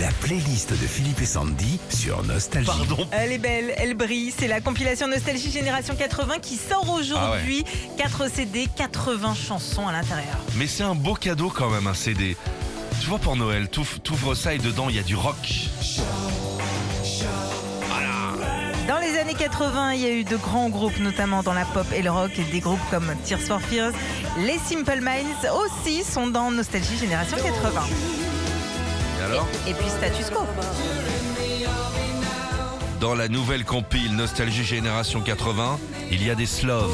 La playlist de Philippe et Sandy sur Nostalgie. Pardon. Elle est belle, elle brille. C'est la compilation Nostalgie Génération 80 qui sort aujourd'hui. 4 CD, 80 chansons à l'intérieur. Mais c'est un beau cadeau quand même, un CD. Tu vois, pour Noël, t'ouvres ça et dedans, il y a du rock. Dans les années 80, il y a eu de grands groupes, notamment dans la pop et le rock, et des groupes comme Tears for Fears. Les Simple Minds aussi sont dans Nostalgie Génération 80. Et alors Et puis Status Quo. Dans la nouvelle compile Nostalgie Génération 80, il y a des sloves.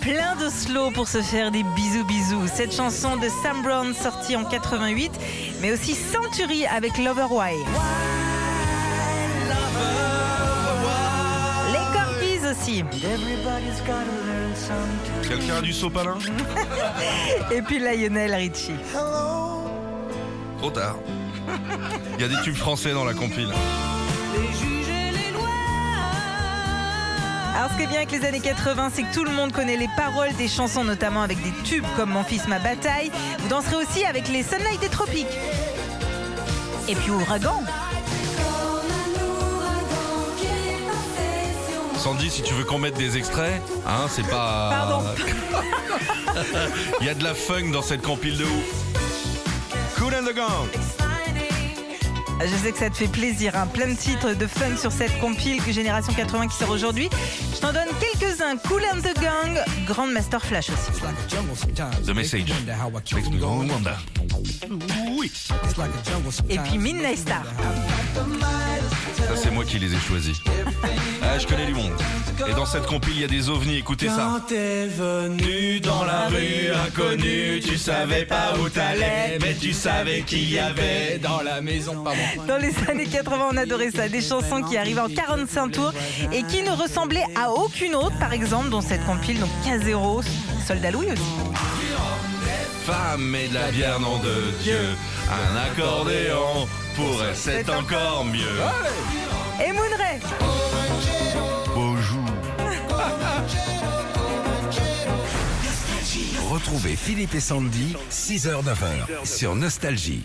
Plein de slow pour se faire des bisous bisous. Cette chanson de Sam Brown sortie en 88, mais aussi Century avec Lover Why. Quelqu'un a du sopalin Et puis Lionel Richie. Trop tard. Il y a des tubes français dans la compile. Alors ce qui est bien avec les années 80, c'est que tout le monde connaît les paroles des chansons, notamment avec des tubes comme Mon fils, ma bataille. Vous danserez aussi avec les Sunlight des Tropiques. Et puis Ouragan. Sandy, si tu veux qu'on mette des extraits, hein, c'est pas. Pardon. Il y a de la funk dans cette compile de ouf. Cool and the Gang. Je sais que ça te fait plaisir, hein. plein de titres de funk sur cette compile que Génération 80 qui sort aujourd'hui. Je t'en donne quelques-uns. Cool and the Gang, Grandmaster Flash aussi. The Message. Et puis Midnight Star. Ça, c'est moi qui les ai choisis. Ah, je connais du monde. Et dans cette compile, il y a des ovnis. Écoutez ça. Quand t'es venu dans la rue inconnue, tu savais pas où t'allais, mais tu savais qu'il y avait dans la maison. Pardon. Dans les années 80, on adorait ça. Des chansons qui arrivaient en 45 tours et qui ne ressemblaient à aucune autre, par exemple, dans cette compile, donc K0, Soldat Louis aussi. Femme et de la bière, nom de Dieu. Un accordéon pourrait c'est encore mieux. Et Moonray Bonjour. Retrouvez Philippe et Sandy, 6h-9h sur Nostalgie.